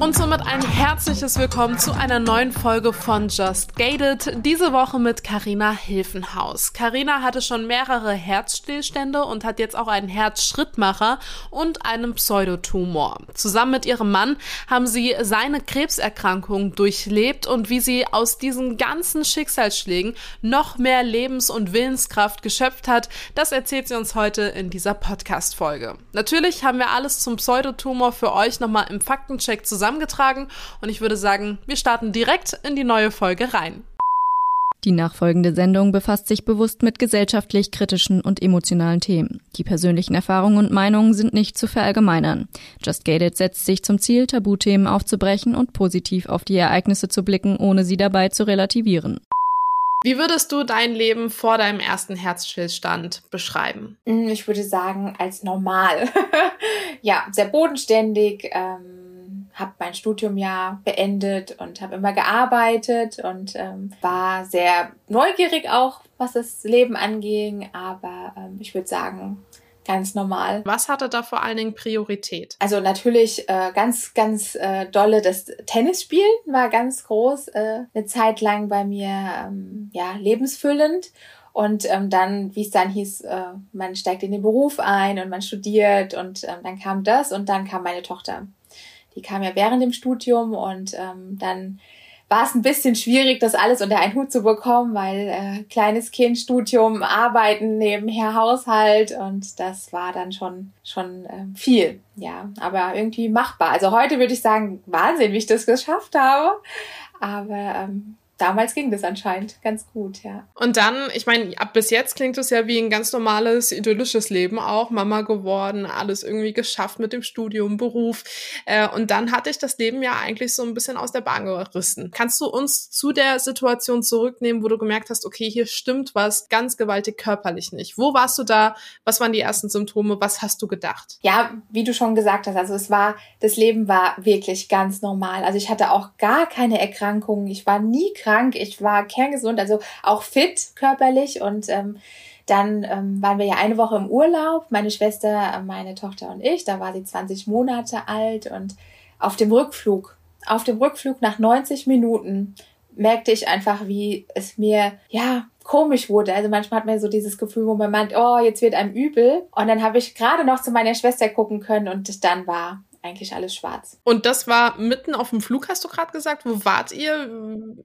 Und somit ein herzliches Willkommen zu einer neuen Folge von Just Gated. Diese Woche mit Karina Hilfenhaus. Karina hatte schon mehrere Herzstillstände und hat jetzt auch einen Herzschrittmacher und einen Pseudotumor. Zusammen mit ihrem Mann haben sie seine Krebserkrankung durchlebt und wie sie aus diesen ganzen Schicksalsschlägen noch mehr Lebens- und Willenskraft geschöpft hat, das erzählt sie uns heute in dieser Podcast-Folge. Natürlich haben wir alles zum Pseudotumor für euch nochmal im Faktencheck zusammen zusammengetragen und ich würde sagen, wir starten direkt in die neue Folge rein. Die nachfolgende Sendung befasst sich bewusst mit gesellschaftlich kritischen und emotionalen Themen. Die persönlichen Erfahrungen und Meinungen sind nicht zu verallgemeinern. Just Gated setzt sich zum Ziel, Tabuthemen aufzubrechen und positiv auf die Ereignisse zu blicken, ohne sie dabei zu relativieren. Wie würdest du dein Leben vor deinem ersten Herzstillstand beschreiben? Ich würde sagen, als normal. ja, sehr bodenständig. Ähm habe mein Studium ja beendet und habe immer gearbeitet und ähm, war sehr neugierig auch, was das Leben anging. Aber ähm, ich würde sagen, ganz normal. Was hatte da vor allen Dingen Priorität? Also natürlich äh, ganz, ganz äh, dolle das Tennisspielen war ganz groß, äh, eine Zeit lang bei mir ähm, ja lebensfüllend. Und ähm, dann, wie es dann hieß, äh, man steigt in den Beruf ein und man studiert und ähm, dann kam das und dann kam meine Tochter. Die kam ja während dem Studium und ähm, dann war es ein bisschen schwierig, das alles unter einen Hut zu bekommen, weil äh, kleines Kind, Studium, Arbeiten, nebenher Haushalt und das war dann schon schon äh, viel, ja, aber irgendwie machbar. Also heute würde ich sagen, Wahnsinn, wie ich das geschafft habe, aber ähm, damals ging das anscheinend ganz gut, ja. Und dann, ich meine, ab bis jetzt klingt es ja wie ein ganz normales, idyllisches Leben auch. Mama geworden, alles irgendwie geschafft mit dem Studium, Beruf. Äh, und dann hatte ich das Leben ja eigentlich so ein bisschen aus der Bahn gerissen. Kannst du uns zu der Situation zurücknehmen, wo du gemerkt hast, okay, hier stimmt was ganz gewaltig körperlich nicht? Wo warst du da? Was waren die ersten Symptome? Was hast du gedacht? Ja, wie du schon gesagt hast, also es war, das Leben war wirklich ganz normal. Also ich hatte auch gar keine Erkrankungen. Ich war nie krank krank, ich war kerngesund, also auch fit körperlich und ähm, dann ähm, waren wir ja eine Woche im Urlaub, meine Schwester, meine Tochter und ich, da war sie 20 Monate alt und auf dem Rückflug, auf dem Rückflug nach 90 Minuten merkte ich einfach, wie es mir, ja, komisch wurde. Also manchmal hat man so dieses Gefühl, wo man meint, oh, jetzt wird einem übel. Und dann habe ich gerade noch zu meiner Schwester gucken können und dann war eigentlich alles schwarz. Und das war mitten auf dem Flug, hast du gerade gesagt. Wo wart ihr?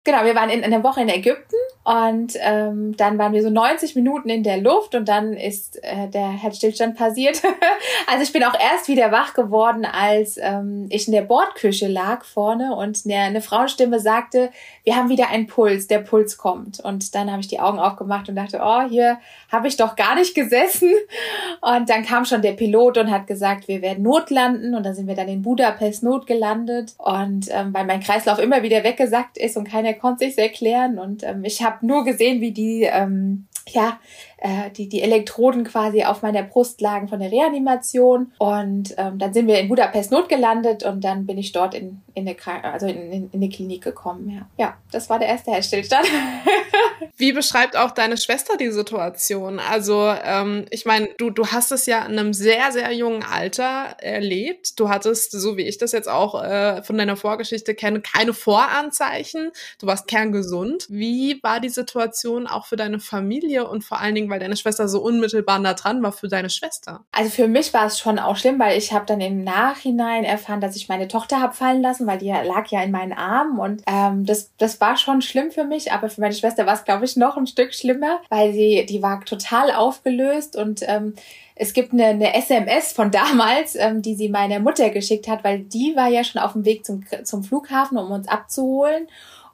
Genau, wir waren in, in einer Woche in Ägypten und ähm, dann waren wir so 90 Minuten in der Luft und dann ist äh, der Herzstillstand passiert. also ich bin auch erst wieder wach geworden, als ähm, ich in der Bordküche lag vorne und eine, eine Frauenstimme sagte, wir haben wieder einen Puls, der Puls kommt. Und dann habe ich die Augen aufgemacht und dachte, oh, hier habe ich doch gar nicht gesessen. Und dann kam schon der Pilot und hat gesagt, wir werden notlanden und dann sind sind wir dann in Budapest notgelandet. Und ähm, weil mein Kreislauf immer wieder weggesackt ist und keiner konnte sich erklären. Und ähm, ich habe nur gesehen, wie die ähm, ja, äh, die, die Elektroden quasi auf meiner Brust lagen von der Reanimation. Und ähm, dann sind wir in Budapest notgelandet und dann bin ich dort in, in, eine, also in, in, in eine Klinik gekommen. Ja. ja, das war der erste Herzstillstand. Wie beschreibt auch deine Schwester die Situation? Also, ähm, ich meine, du, du hast es ja in einem sehr, sehr jungen Alter erlebt. Du hattest, so wie ich das jetzt auch äh, von deiner Vorgeschichte kenne, keine Voranzeichen. Du warst kerngesund. Wie war die Situation auch für deine Familie und vor allen Dingen, weil deine Schwester so unmittelbar nah dran war für deine Schwester? Also für mich war es schon auch schlimm, weil ich habe dann im Nachhinein erfahren, dass ich meine Tochter habe fallen lassen, weil die lag ja in meinen Armen und ähm, das, das war schon schlimm für mich, aber für meine Schwester war es, glaube ich, noch ein Stück schlimmer, weil sie, die war total aufgelöst und ähm, es gibt eine, eine SMS von damals, ähm, die sie meiner Mutter geschickt hat, weil die war ja schon auf dem Weg zum, zum Flughafen, um uns abzuholen.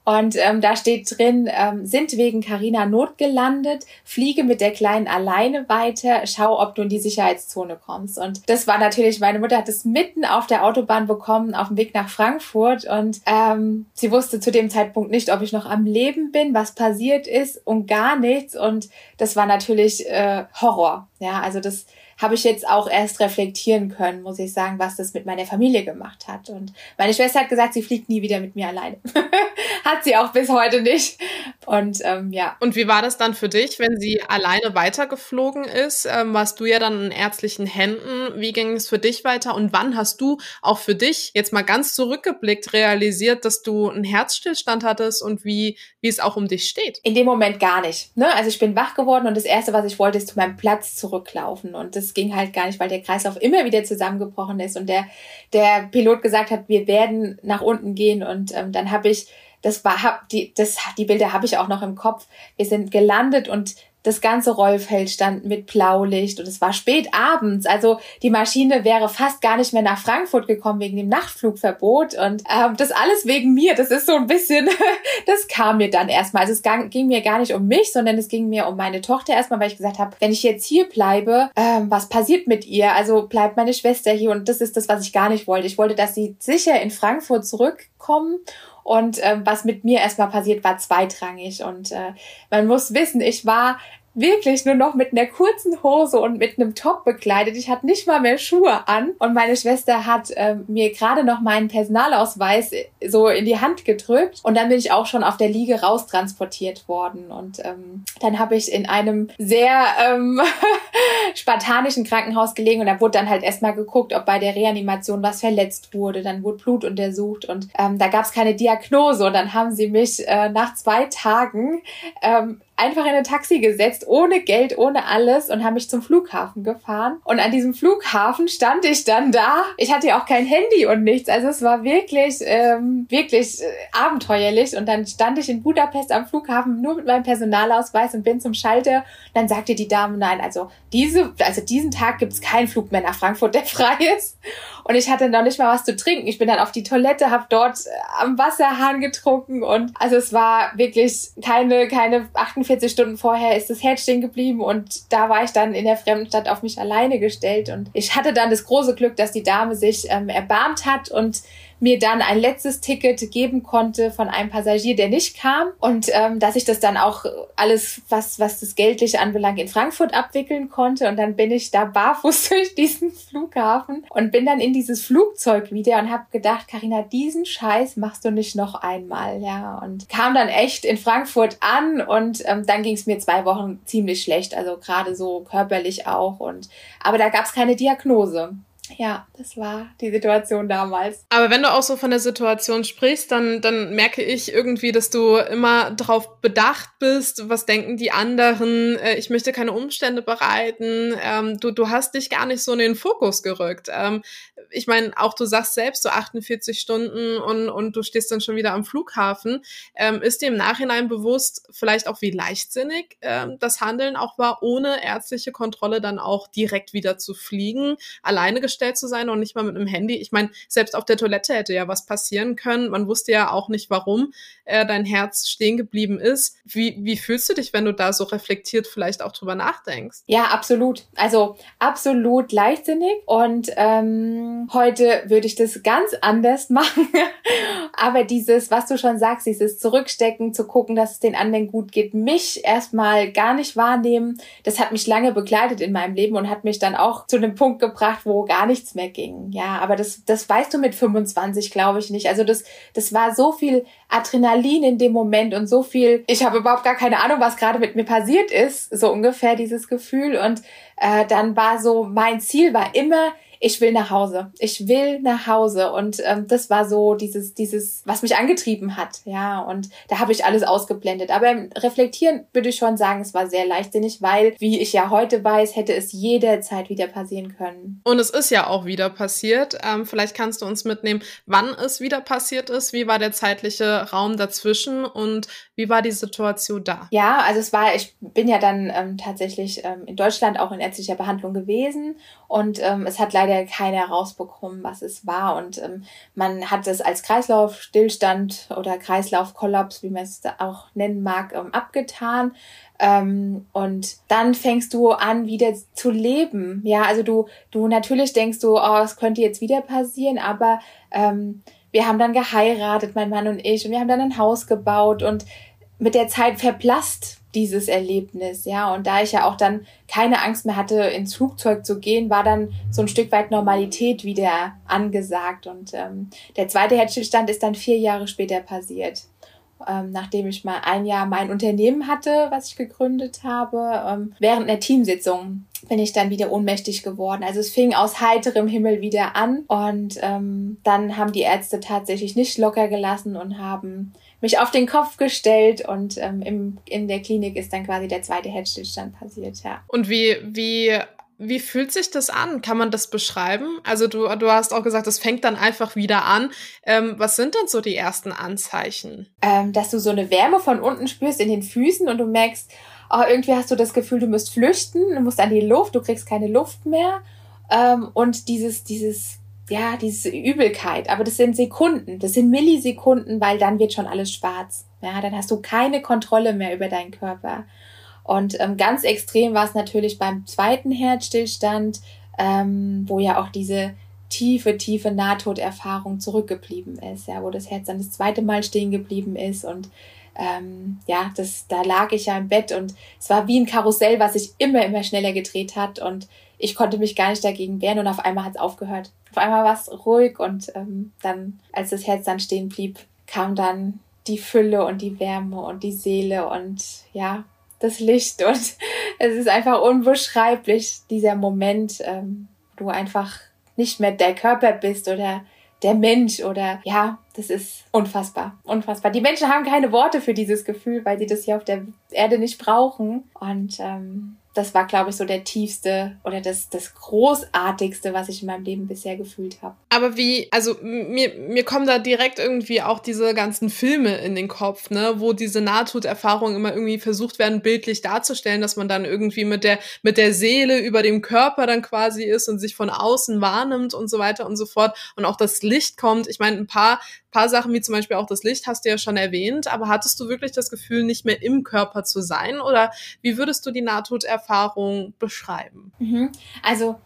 Und ähm, da steht drin, ähm, sind wegen Carina notgelandet, fliege mit der Kleinen alleine weiter, schau, ob du in die Sicherheitszone kommst. Und das war natürlich, meine Mutter hat es mitten auf der Autobahn bekommen, auf dem Weg nach Frankfurt. Und ähm, sie wusste zu dem Zeitpunkt nicht, ob ich noch am Leben bin, was passiert ist und gar nichts. Und das war natürlich äh, Horror. Ja, also das habe ich jetzt auch erst reflektieren können, muss ich sagen, was das mit meiner Familie gemacht hat. Und meine Schwester hat gesagt, sie fliegt nie wieder mit mir alleine. hat sie auch bis heute nicht. Und ähm, ja. Und wie war das dann für dich, wenn sie alleine weitergeflogen ist? Ähm, warst du ja dann in ärztlichen Händen. Wie ging es für dich weiter? Und wann hast du auch für dich jetzt mal ganz zurückgeblickt realisiert, dass du einen Herzstillstand hattest und wie, wie es auch um dich steht? In dem Moment gar nicht. Ne? Also ich bin wach geworden und das Erste, was ich wollte, ist zu meinem Platz zurücklaufen. Und das ging halt gar nicht, weil der Kreislauf immer wieder zusammengebrochen ist und der, der Pilot gesagt hat, wir werden nach unten gehen. Und ähm, dann habe ich das war hab die das die Bilder habe ich auch noch im Kopf. Wir sind gelandet und das ganze Rollfeld stand mit Blaulicht und es war spät abends. Also die Maschine wäre fast gar nicht mehr nach Frankfurt gekommen wegen dem Nachtflugverbot und ähm, das alles wegen mir. Das ist so ein bisschen, das kam mir dann erstmal. Also es ging mir gar nicht um mich, sondern es ging mir um meine Tochter erstmal, weil ich gesagt habe, wenn ich jetzt hier bleibe, ähm, was passiert mit ihr? Also bleibt meine Schwester hier und das ist das, was ich gar nicht wollte. Ich wollte, dass sie sicher in Frankfurt zurückkommen und ähm, was mit mir erstmal passiert, war zweitrangig. Und äh, man muss wissen, ich war wirklich nur noch mit einer kurzen Hose und mit einem Top bekleidet. Ich hatte nicht mal mehr Schuhe an. Und meine Schwester hat äh, mir gerade noch meinen Personalausweis so in die Hand gedrückt. Und dann bin ich auch schon auf der Liege raustransportiert worden. Und ähm, dann habe ich in einem sehr ähm, spartanischen Krankenhaus gelegen. Und da wurde dann halt erstmal geguckt, ob bei der Reanimation was verletzt wurde. Dann wurde Blut untersucht. Und ähm, da gab es keine Diagnose. Und dann haben sie mich äh, nach zwei Tagen ähm, einfach in ein Taxi gesetzt, ohne Geld, ohne alles und habe mich zum Flughafen gefahren. Und an diesem Flughafen stand ich dann da. Ich hatte ja auch kein Handy und nichts. Also es war wirklich, ähm, wirklich äh, abenteuerlich. Und dann stand ich in Budapest am Flughafen nur mit meinem Personalausweis und bin zum Schalter. Und dann sagte die Dame, nein, also diese, also diesen Tag gibt es keinen Flug mehr nach Frankfurt, der frei ist. Und ich hatte noch nicht mal was zu trinken. Ich bin dann auf die Toilette, habe dort äh, am Wasserhahn getrunken und also es war wirklich keine, keine 48 Stunden vorher ist das Herz stehen geblieben und da war ich dann in der fremden Stadt auf mich alleine gestellt. Und ich hatte dann das große Glück, dass die Dame sich ähm, erbarmt hat und mir dann ein letztes Ticket geben konnte von einem Passagier, der nicht kam. Und ähm, dass ich das dann auch alles, was, was das Geldliche anbelangt, in Frankfurt abwickeln konnte. Und dann bin ich da barfuß durch diesen Flughafen und bin dann in dieses Flugzeug wieder und habe gedacht, Karina, diesen Scheiß machst du nicht noch einmal, ja. Und kam dann echt in Frankfurt an und ähm, dann ging es mir zwei Wochen ziemlich schlecht, also gerade so körperlich auch. Und aber da gab es keine Diagnose. Ja, das war die Situation damals. Aber wenn du auch so von der Situation sprichst, dann, dann merke ich irgendwie, dass du immer darauf bedacht bist, was denken die anderen, äh, ich möchte keine Umstände bereiten, ähm, du, du hast dich gar nicht so in den Fokus gerückt. Ähm, ich meine, auch du sagst selbst so 48 Stunden und, und du stehst dann schon wieder am Flughafen. Ähm, ist dir im Nachhinein bewusst, vielleicht auch wie leichtsinnig ähm, das Handeln auch war, ohne ärztliche Kontrolle dann auch direkt wieder zu fliegen, alleine gestellt zu sein und nicht mal mit einem Handy? Ich meine, selbst auf der Toilette hätte ja was passieren können. Man wusste ja auch nicht, warum äh, dein Herz stehen geblieben ist. Wie, wie fühlst du dich, wenn du da so reflektiert vielleicht auch drüber nachdenkst? Ja, absolut. Also absolut leichtsinnig und ähm Heute würde ich das ganz anders machen. Aber dieses, was du schon sagst, dieses Zurückstecken, zu gucken, dass es den anderen gut geht, mich erstmal gar nicht wahrnehmen, das hat mich lange begleitet in meinem Leben und hat mich dann auch zu einem Punkt gebracht, wo gar nichts mehr ging. Ja, aber das, das weißt du mit 25, glaube ich nicht. Also das, das war so viel Adrenalin in dem Moment und so viel, ich habe überhaupt gar keine Ahnung, was gerade mit mir passiert ist, so ungefähr dieses Gefühl. Und äh, dann war so, mein Ziel war immer, ich will nach Hause. Ich will nach Hause. Und ähm, das war so dieses, dieses, was mich angetrieben hat. Ja, und da habe ich alles ausgeblendet. Aber im Reflektieren würde ich schon sagen, es war sehr leichtsinnig, weil, wie ich ja heute weiß, hätte es jederzeit wieder passieren können. Und es ist ja auch wieder passiert. Ähm, vielleicht kannst du uns mitnehmen, wann es wieder passiert ist. Wie war der zeitliche Raum dazwischen und wie war die Situation da? Ja, also es war, ich bin ja dann ähm, tatsächlich ähm, in Deutschland auch in ärztlicher Behandlung gewesen und ähm, es hat leider keiner herausbekommen, was es war. Und ähm, man hat es als Kreislaufstillstand oder Kreislaufkollaps, wie man es auch nennen mag, ähm, abgetan. Ähm, und dann fängst du an, wieder zu leben. Ja, also du, du natürlich denkst du, oh, es könnte jetzt wieder passieren, aber ähm, wir haben dann geheiratet, mein Mann und ich, und wir haben dann ein Haus gebaut und mit der Zeit verblasst dieses Erlebnis, ja. Und da ich ja auch dann keine Angst mehr hatte, ins Flugzeug zu gehen, war dann so ein Stück weit Normalität wieder angesagt. Und ähm, der zweite Herzstillstand ist dann vier Jahre später passiert. Ähm, nachdem ich mal ein Jahr mein Unternehmen hatte, was ich gegründet habe, ähm, während einer Teamsitzung bin ich dann wieder ohnmächtig geworden. Also es fing aus heiterem Himmel wieder an und ähm, dann haben die Ärzte tatsächlich nicht locker gelassen und haben mich auf den Kopf gestellt und ähm, im, in der Klinik ist dann quasi der zweite Herzstillstand passiert, ja. Und wie, wie, wie fühlt sich das an? Kann man das beschreiben? Also du, du hast auch gesagt, es fängt dann einfach wieder an. Ähm, was sind denn so die ersten Anzeichen? Ähm, dass du so eine Wärme von unten spürst in den Füßen und du merkst, oh, irgendwie hast du das Gefühl, du musst flüchten, du musst an die Luft, du kriegst keine Luft mehr. Ähm, und dieses, dieses ja, diese Übelkeit. Aber das sind Sekunden, das sind Millisekunden, weil dann wird schon alles schwarz. Ja, dann hast du keine Kontrolle mehr über deinen Körper. Und ähm, ganz extrem war es natürlich beim zweiten Herzstillstand, ähm, wo ja auch diese tiefe, tiefe Nahtoderfahrung zurückgeblieben ist, ja, wo das Herz dann das zweite Mal stehen geblieben ist und ähm, ja, das, da lag ich ja im Bett und es war wie ein Karussell, was sich immer, immer schneller gedreht hat und ich konnte mich gar nicht dagegen wehren und auf einmal hat es aufgehört. Auf einmal war es ruhig und ähm, dann, als das Herz dann stehen blieb, kam dann die Fülle und die Wärme und die Seele und ja, das Licht und es ist einfach unbeschreiblich, dieser Moment, ähm, du einfach nicht mehr der Körper bist oder der Mensch oder ja, das ist unfassbar, unfassbar. Die Menschen haben keine Worte für dieses Gefühl, weil sie das hier auf der Erde nicht brauchen und ähm, das war, glaube ich, so der tiefste oder das, das großartigste, was ich in meinem Leben bisher gefühlt habe. Aber wie, also mir, mir kommen da direkt irgendwie auch diese ganzen Filme in den Kopf, ne, wo diese Nahtoderfahrungen immer irgendwie versucht werden, bildlich darzustellen, dass man dann irgendwie mit der, mit der Seele über dem Körper dann quasi ist und sich von außen wahrnimmt und so weiter und so fort und auch das Licht kommt. Ich meine, ein paar paar Sachen wie zum Beispiel auch das Licht hast du ja schon erwähnt, aber hattest du wirklich das Gefühl, nicht mehr im Körper zu sein oder wie würdest du die Nahtoderfahrung beschreiben? Mhm. Also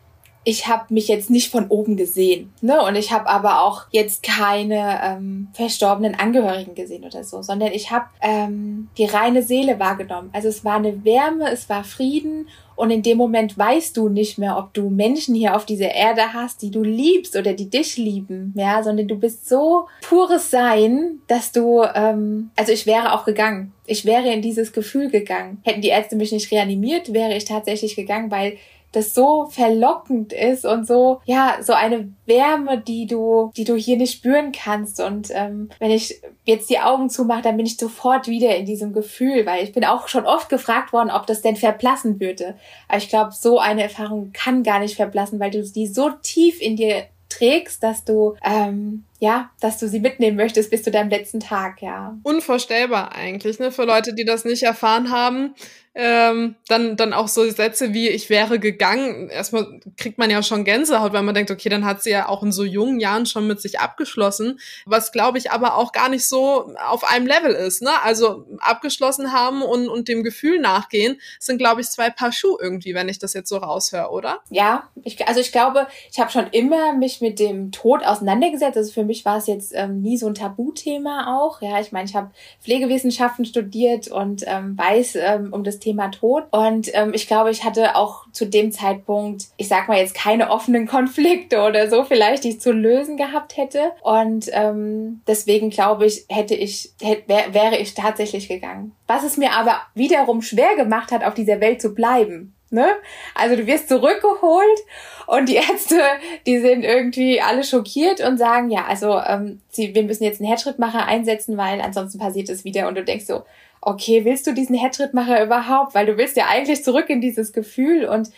ich habe mich jetzt nicht von oben gesehen, ne? Und ich habe aber auch jetzt keine ähm, verstorbenen Angehörigen gesehen oder so, sondern ich habe ähm, die reine Seele wahrgenommen. Also es war eine Wärme, es war Frieden und in dem Moment weißt du nicht mehr, ob du Menschen hier auf dieser Erde hast, die du liebst oder die dich lieben, ja, sondern du bist so pures Sein, dass du, ähm, also ich wäre auch gegangen. Ich wäre in dieses Gefühl gegangen. Hätten die Ärzte mich nicht reanimiert, wäre ich tatsächlich gegangen, weil das so verlockend ist und so, ja, so eine Wärme, die du, die du hier nicht spüren kannst. Und ähm, wenn ich jetzt die Augen zumache, dann bin ich sofort wieder in diesem Gefühl, weil ich bin auch schon oft gefragt worden, ob das denn verblassen würde. Aber ich glaube, so eine Erfahrung kann gar nicht verblassen, weil du die so tief in dir trägst, dass du ähm, ja, dass du sie mitnehmen möchtest bis zu deinem letzten Tag, ja. Unvorstellbar eigentlich, ne? Für Leute, die das nicht erfahren haben, ähm, dann, dann auch so Sätze wie ich wäre gegangen. Erstmal kriegt man ja schon Gänsehaut, weil man denkt, okay, dann hat sie ja auch in so jungen Jahren schon mit sich abgeschlossen, was glaube ich aber auch gar nicht so auf einem Level ist. Ne? Also abgeschlossen haben und, und dem Gefühl nachgehen, sind glaube ich zwei Paar Schuhe irgendwie, wenn ich das jetzt so raushöre, oder? Ja, ich, also ich glaube, ich habe schon immer mich mit dem Tod auseinandergesetzt. Also für mich war es jetzt ähm, nie so ein Tabuthema auch. Ja, ich meine, ich habe Pflegewissenschaften studiert und ähm, weiß ähm, um das Thema Tod. Und ähm, ich glaube, ich hatte auch zu dem Zeitpunkt, ich sag mal jetzt keine offenen Konflikte oder so vielleicht, die ich zu lösen gehabt hätte. Und ähm, deswegen glaube ich, hätte ich, hätte, wär, wäre ich tatsächlich gegangen. Was es mir aber wiederum schwer gemacht hat, auf dieser Welt zu bleiben. Ne? Also du wirst zurückgeholt und die Ärzte, die sind irgendwie alle schockiert und sagen, ja, also ähm, sie, wir müssen jetzt einen Herzschrittmacher einsetzen, weil ansonsten passiert es wieder. Und du denkst so, okay, willst du diesen Herzschrittmacher überhaupt? Weil du willst ja eigentlich zurück in dieses Gefühl. Und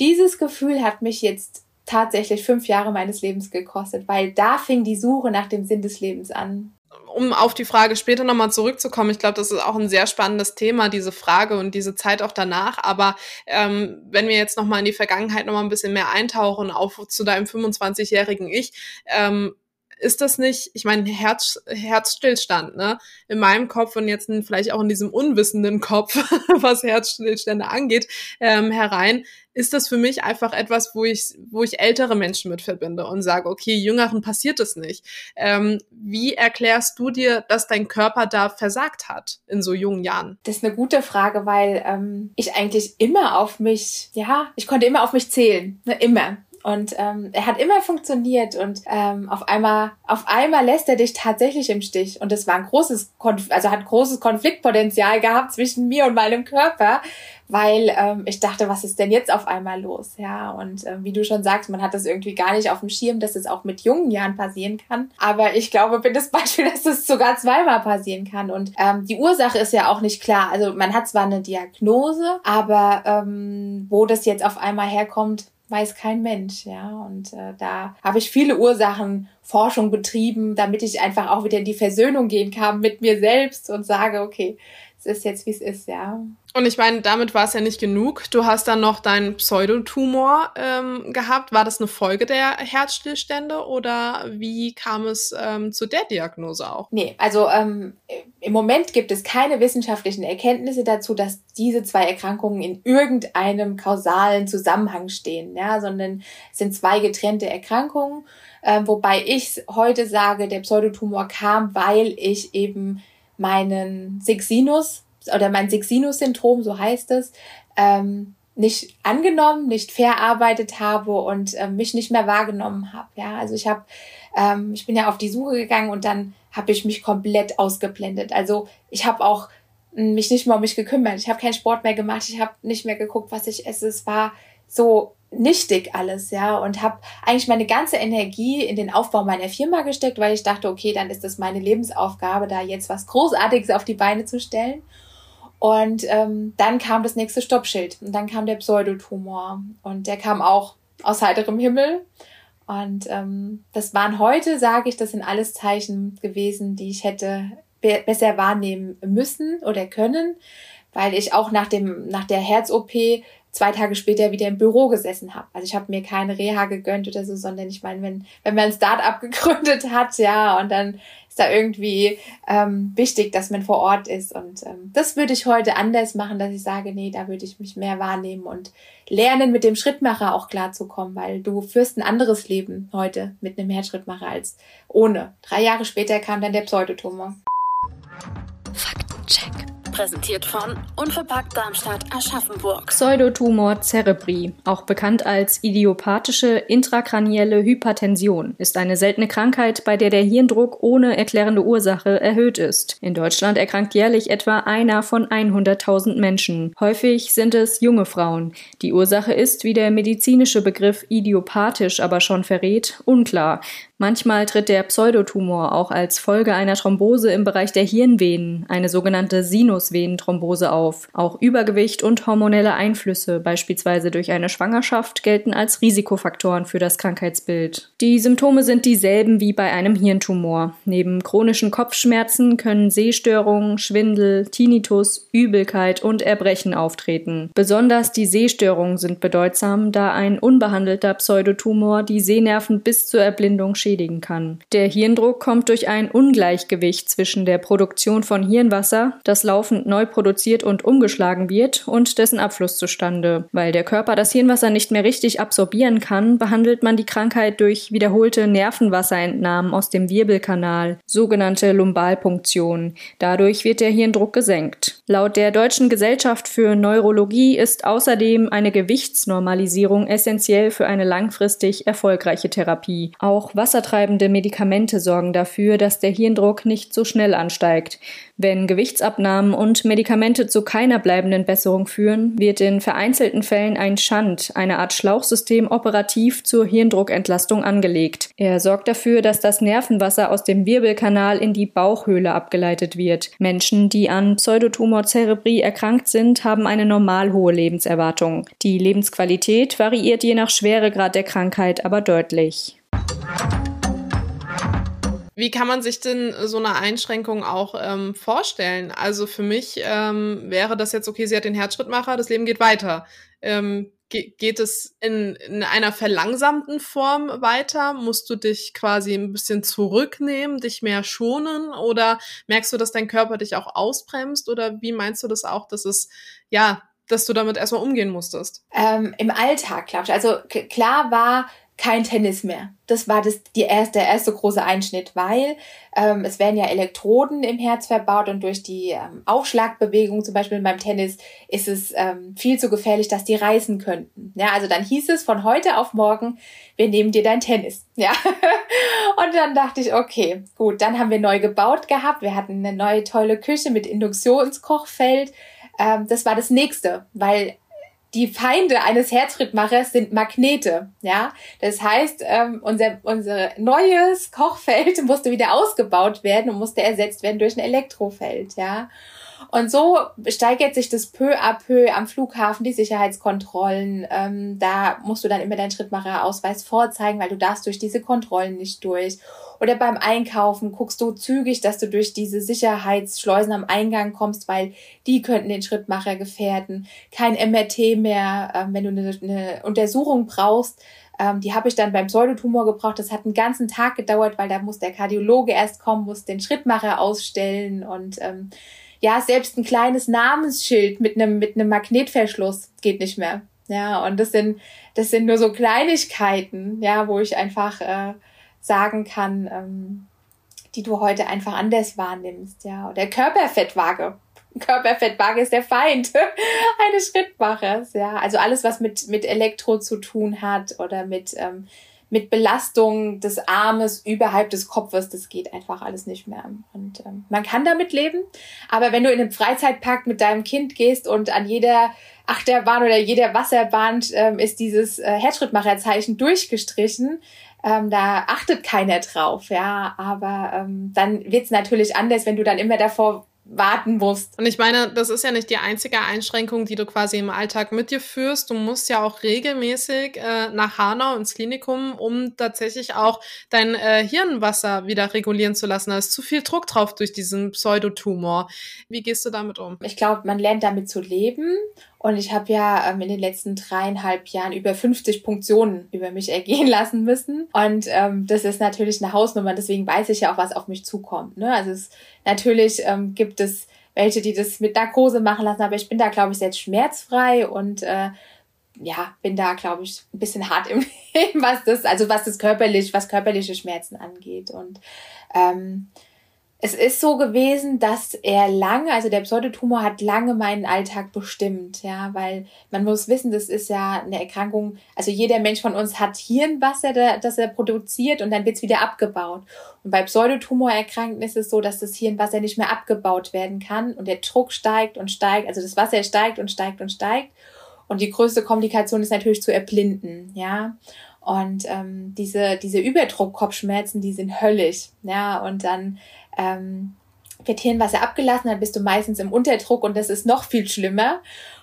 dieses Gefühl hat mich jetzt tatsächlich fünf Jahre meines Lebens gekostet, weil da fing die Suche nach dem Sinn des Lebens an um auf die Frage später nochmal zurückzukommen, ich glaube, das ist auch ein sehr spannendes Thema, diese Frage und diese Zeit auch danach. Aber ähm, wenn wir jetzt nochmal in die Vergangenheit nochmal ein bisschen mehr eintauchen, auf zu deinem 25-jährigen Ich, ähm, ist das nicht, ich meine, Herz, Herzstillstand, ne? In meinem Kopf und jetzt vielleicht auch in diesem unwissenden Kopf, was Herzstillstände angeht, ähm, herein, ist das für mich einfach etwas, wo ich, wo ich ältere Menschen mit verbinde und sage, okay, Jüngeren passiert es nicht. Ähm, wie erklärst du dir, dass dein Körper da versagt hat in so jungen Jahren? Das ist eine gute Frage, weil ähm, ich eigentlich immer auf mich, ja, ich konnte immer auf mich zählen, ne, immer. Und ähm, er hat immer funktioniert und ähm, auf einmal, auf einmal lässt er dich tatsächlich im Stich. Und es war ein großes, Konf also hat großes Konfliktpotenzial gehabt zwischen mir und meinem Körper, weil ähm, ich dachte, was ist denn jetzt auf einmal los? Ja, und ähm, wie du schon sagst, man hat das irgendwie gar nicht auf dem Schirm, dass es auch mit jungen Jahren passieren kann. Aber ich glaube, bin das Beispiel, dass es sogar zweimal passieren kann. Und ähm, die Ursache ist ja auch nicht klar. Also man hat zwar eine Diagnose, aber ähm, wo das jetzt auf einmal herkommt, weiß kein Mensch, ja. Und äh, da habe ich viele Ursachen Forschung betrieben, damit ich einfach auch wieder in die Versöhnung gehen kann mit mir selbst und sage, okay, es ist jetzt, wie es ist, ja. Und ich meine, damit war es ja nicht genug. Du hast dann noch deinen Pseudotumor ähm, gehabt. War das eine Folge der Herzstillstände oder wie kam es ähm, zu der Diagnose auch? Nee, also ähm, im Moment gibt es keine wissenschaftlichen Erkenntnisse dazu, dass diese zwei Erkrankungen in irgendeinem kausalen Zusammenhang stehen, ja, sondern es sind zwei getrennte Erkrankungen. Ähm, wobei ich heute sage, der Pseudotumor kam, weil ich eben meinen Sixinus oder mein Sixinus-Syndrom, so heißt es, ähm, nicht angenommen, nicht verarbeitet habe und äh, mich nicht mehr wahrgenommen habe. Ja, also ich habe, ähm, ich bin ja auf die Suche gegangen und dann habe ich mich komplett ausgeblendet. Also ich habe auch hm, mich nicht mehr um mich gekümmert. Ich habe keinen Sport mehr gemacht. Ich habe nicht mehr geguckt, was ich esse. Es war so nichtig alles, ja, und habe eigentlich meine ganze Energie in den Aufbau meiner Firma gesteckt, weil ich dachte, okay, dann ist das meine Lebensaufgabe, da jetzt was Großartiges auf die Beine zu stellen. Und ähm, dann kam das nächste Stoppschild und dann kam der Pseudotumor und der kam auch aus heiterem Himmel. Und ähm, das waren heute, sage ich, das sind alles Zeichen gewesen, die ich hätte be besser wahrnehmen müssen oder können, weil ich auch nach dem nach der Herz-OP zwei Tage später wieder im Büro gesessen habe. Also ich habe mir keine Reha gegönnt oder so, sondern ich meine, wenn, wenn man ein Start-up gegründet hat, ja, und dann ist da irgendwie ähm, wichtig, dass man vor Ort ist. Und ähm, das würde ich heute anders machen, dass ich sage, nee, da würde ich mich mehr wahrnehmen und lernen, mit dem Schrittmacher auch klarzukommen, weil du führst ein anderes Leben heute mit einem Herzschrittmacher als ohne. Drei Jahre später kam dann der Pseudotumor. Faktencheck präsentiert von Unverpackt Darmstadt Aschaffenburg. Pseudotumor cerebri, auch bekannt als idiopathische intrakranielle Hypertension, ist eine seltene Krankheit, bei der der Hirndruck ohne erklärende Ursache erhöht ist. In Deutschland erkrankt jährlich etwa einer von 100.000 Menschen. Häufig sind es junge Frauen. Die Ursache ist, wie der medizinische Begriff idiopathisch aber schon verrät, unklar. Manchmal tritt der Pseudotumor auch als Folge einer Thrombose im Bereich der Hirnvenen, eine sogenannte Sinusvenenthrombose auf. Auch Übergewicht und hormonelle Einflüsse, beispielsweise durch eine Schwangerschaft, gelten als Risikofaktoren für das Krankheitsbild. Die Symptome sind dieselben wie bei einem Hirntumor. Neben chronischen Kopfschmerzen können Sehstörungen, Schwindel, Tinnitus, Übelkeit und Erbrechen auftreten. Besonders die Sehstörungen sind bedeutsam, da ein unbehandelter Pseudotumor die Sehnerven bis zur Erblindung schädigen kann. Der Hirndruck kommt durch ein Ungleichgewicht zwischen der Produktion von Hirnwasser, das laufend neu produziert und umgeschlagen wird, und dessen Abfluss zustande. Weil der Körper das Hirnwasser nicht mehr richtig absorbieren kann, behandelt man die Krankheit durch wiederholte Nervenwasserentnahmen aus dem Wirbelkanal, sogenannte Lumbalpunktion. Dadurch wird der Hirndruck gesenkt. Laut der Deutschen Gesellschaft für Neurologie ist außerdem eine Gewichtsnormalisierung essentiell für eine langfristig erfolgreiche Therapie. Auch wassertreibende Medikamente sorgen dafür, dass der Hirndruck nicht so schnell ansteigt. Wenn Gewichtsabnahmen und Medikamente zu keiner bleibenden Besserung führen, wird in vereinzelten Fällen ein Schand, eine Art Schlauchsystem, operativ zur Hirndruckentlastung angelegt. Er sorgt dafür, dass das Nervenwasser aus dem Wirbelkanal in die Bauchhöhle abgeleitet wird. Menschen, die an Pseudotumor Tumor cerebri erkrankt sind, haben eine normal hohe Lebenserwartung. Die Lebensqualität variiert je nach Schweregrad der Krankheit aber deutlich. Wie kann man sich denn so eine Einschränkung auch ähm, vorstellen? Also für mich ähm, wäre das jetzt okay, sie hat den Herzschrittmacher, das Leben geht weiter. Ähm, geht es in, in einer verlangsamten Form weiter? Musst du dich quasi ein bisschen zurücknehmen, dich mehr schonen? Oder merkst du, dass dein Körper dich auch ausbremst? Oder wie meinst du das auch, dass es, ja, dass du damit erstmal umgehen musstest? Ähm, Im Alltag, ich. Also klar war, kein Tennis mehr. Das war das, die erste, der erste große Einschnitt, weil ähm, es werden ja Elektroden im Herz verbaut und durch die ähm, Aufschlagbewegung, zum Beispiel beim Tennis, ist es ähm, viel zu gefährlich, dass die reißen könnten. Ja, also dann hieß es von heute auf morgen, wir nehmen dir dein Tennis. Ja, und dann dachte ich, okay, gut, dann haben wir neu gebaut gehabt. Wir hatten eine neue tolle Küche mit Induktionskochfeld. Ähm, das war das nächste, weil die Feinde eines Herzschrittmachers sind Magnete, ja. Das heißt, ähm, unser, unser neues Kochfeld musste wieder ausgebaut werden und musste ersetzt werden durch ein Elektrofeld, ja. Und so steigert sich das peu à peu am Flughafen, die Sicherheitskontrollen. Ähm, da musst du dann immer deinen Schrittmacherausweis vorzeigen, weil du darfst durch diese Kontrollen nicht durch. Oder beim Einkaufen guckst du zügig, dass du durch diese Sicherheitsschleusen am Eingang kommst, weil die könnten den Schrittmacher gefährden. Kein MRT mehr, ähm, wenn du eine, eine Untersuchung brauchst. Ähm, die habe ich dann beim Pseudotumor gebraucht. Das hat einen ganzen Tag gedauert, weil da muss der Kardiologe erst kommen, muss den Schrittmacher ausstellen und ähm, ja, selbst ein kleines Namensschild mit einem mit Magnetverschluss geht nicht mehr. Ja, und das sind das sind nur so Kleinigkeiten, ja, wo ich einfach äh, sagen kann, ähm, die du heute einfach anders wahrnimmst, ja. Oder Körperfettwaage. Körperfettwaage ist der Feind eines Schrittmachers, ja. Also alles, was mit, mit Elektro zu tun hat oder mit, ähm, mit Belastung des Armes überhalb des Kopfes, das geht einfach alles nicht mehr. Und ähm, man kann damit leben, aber wenn du in einem Freizeitpark mit deinem Kind gehst und an jeder Achterbahn oder jeder Wasserbahn ähm, ist dieses äh, Herzschrittmacherzeichen durchgestrichen, ähm, da achtet keiner drauf, ja. Aber ähm, dann wird's natürlich anders, wenn du dann immer davor warten musst. Und ich meine, das ist ja nicht die einzige Einschränkung, die du quasi im Alltag mit dir führst. Du musst ja auch regelmäßig äh, nach Hanau ins Klinikum, um tatsächlich auch dein äh, Hirnwasser wieder regulieren zu lassen. Da ist zu viel Druck drauf durch diesen Pseudotumor. Wie gehst du damit um? Ich glaube, man lernt damit zu leben und ich habe ja ähm, in den letzten dreieinhalb Jahren über 50 Punktionen über mich ergehen lassen müssen. Und ähm, das ist natürlich eine Hausnummer, deswegen weiß ich ja auch, was auf mich zukommt. Ne? Also es, natürlich ähm, gibt es welche, die das mit Narkose machen lassen, aber ich bin da, glaube ich, selbst schmerzfrei und äh, ja, bin da, glaube ich, ein bisschen hart im Leben, was das, also was das körperlich, was körperliche Schmerzen angeht. Und ähm, es ist so gewesen, dass er lange, also der Pseudotumor hat lange meinen Alltag bestimmt, ja, weil man muss wissen, das ist ja eine Erkrankung, also jeder Mensch von uns hat Hirnwasser, das er produziert und dann wird es wieder abgebaut. Und bei Pseudotumorerkrankten ist es so, dass das Hirnwasser nicht mehr abgebaut werden kann und der Druck steigt und steigt, also das Wasser steigt und steigt und steigt. Und die größte Komplikation ist natürlich zu erblinden, ja. Und ähm, diese, diese Überdruckkopfschmerzen, die sind höllisch, ja. Und dann ähm, Hirnwasser abgelassen, dann bist du meistens im Unterdruck und das ist noch viel schlimmer.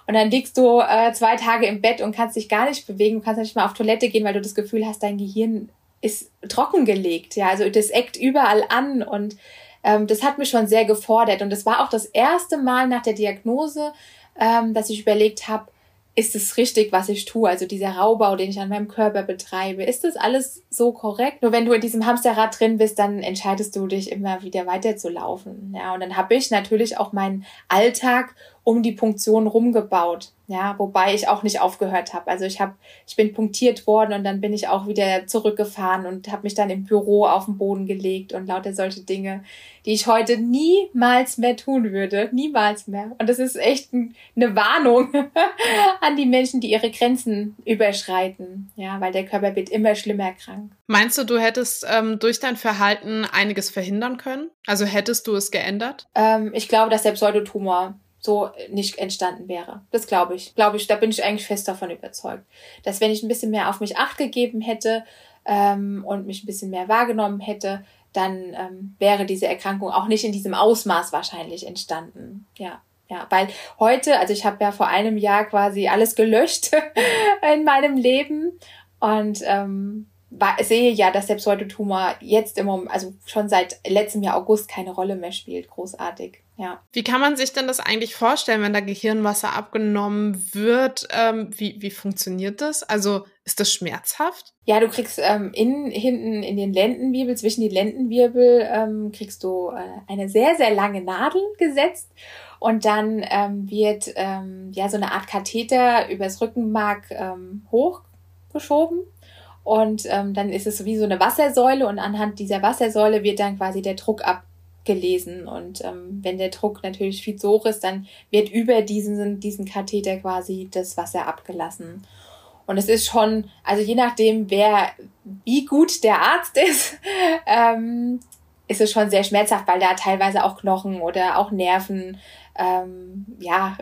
Und dann liegst du äh, zwei Tage im Bett und kannst dich gar nicht bewegen, du kannst nicht mal auf Toilette gehen, weil du das Gefühl hast, dein Gehirn ist trockengelegt. Ja, also das eckt überall an und ähm, das hat mich schon sehr gefordert. Und das war auch das erste Mal nach der Diagnose, ähm, dass ich überlegt habe, ist es richtig, was ich tue? Also dieser Raubbau, den ich an meinem Körper betreibe, ist das alles so korrekt? Nur wenn du in diesem Hamsterrad drin bist, dann entscheidest du dich immer wieder weiterzulaufen. Ja, und dann habe ich natürlich auch meinen Alltag um die Punktion rumgebaut. Ja, wobei ich auch nicht aufgehört habe. Also ich habe, ich bin punktiert worden und dann bin ich auch wieder zurückgefahren und habe mich dann im Büro auf den Boden gelegt und lauter solche Dinge, die ich heute niemals mehr tun würde, niemals mehr. Und das ist echt ein, eine Warnung an die Menschen, die ihre Grenzen überschreiten. Ja, weil der Körper wird immer schlimmer krank. Meinst du, du hättest ähm, durch dein Verhalten einiges verhindern können? Also hättest du es geändert? Ähm, ich glaube, dass der Pseudotumor so nicht entstanden wäre. Das glaube ich. Glaube ich, da bin ich eigentlich fest davon überzeugt. Dass wenn ich ein bisschen mehr auf mich acht gegeben hätte ähm, und mich ein bisschen mehr wahrgenommen hätte, dann ähm, wäre diese Erkrankung auch nicht in diesem Ausmaß wahrscheinlich entstanden. Ja. Ja, weil heute, also ich habe ja vor einem Jahr quasi alles gelöscht in meinem Leben und ähm, sehe ja, dass der Pseudotumor jetzt im Moment, also schon seit letztem Jahr August keine Rolle mehr spielt. Großartig. Ja. Wie kann man sich denn das eigentlich vorstellen, wenn da Gehirnwasser abgenommen wird? Ähm, wie, wie funktioniert das? Also ist das schmerzhaft? Ja, du kriegst ähm, in, hinten in den Lendenwirbel, zwischen die Lendenwirbel, ähm, kriegst du äh, eine sehr, sehr lange Nadel gesetzt. Und dann ähm, wird ähm, ja so eine Art Katheter übers Rückenmark ähm, hochgeschoben und ähm, dann ist es wie so eine Wassersäule und anhand dieser Wassersäule wird dann quasi der Druck abgelesen. Und ähm, wenn der Druck natürlich viel zu hoch ist, dann wird über diesen, diesen Katheter quasi das Wasser abgelassen. Und es ist schon, also je nachdem, wer, wie gut der Arzt ist, ähm, ist es schon sehr schmerzhaft, weil da teilweise auch Knochen oder auch Nerven ähm, ja,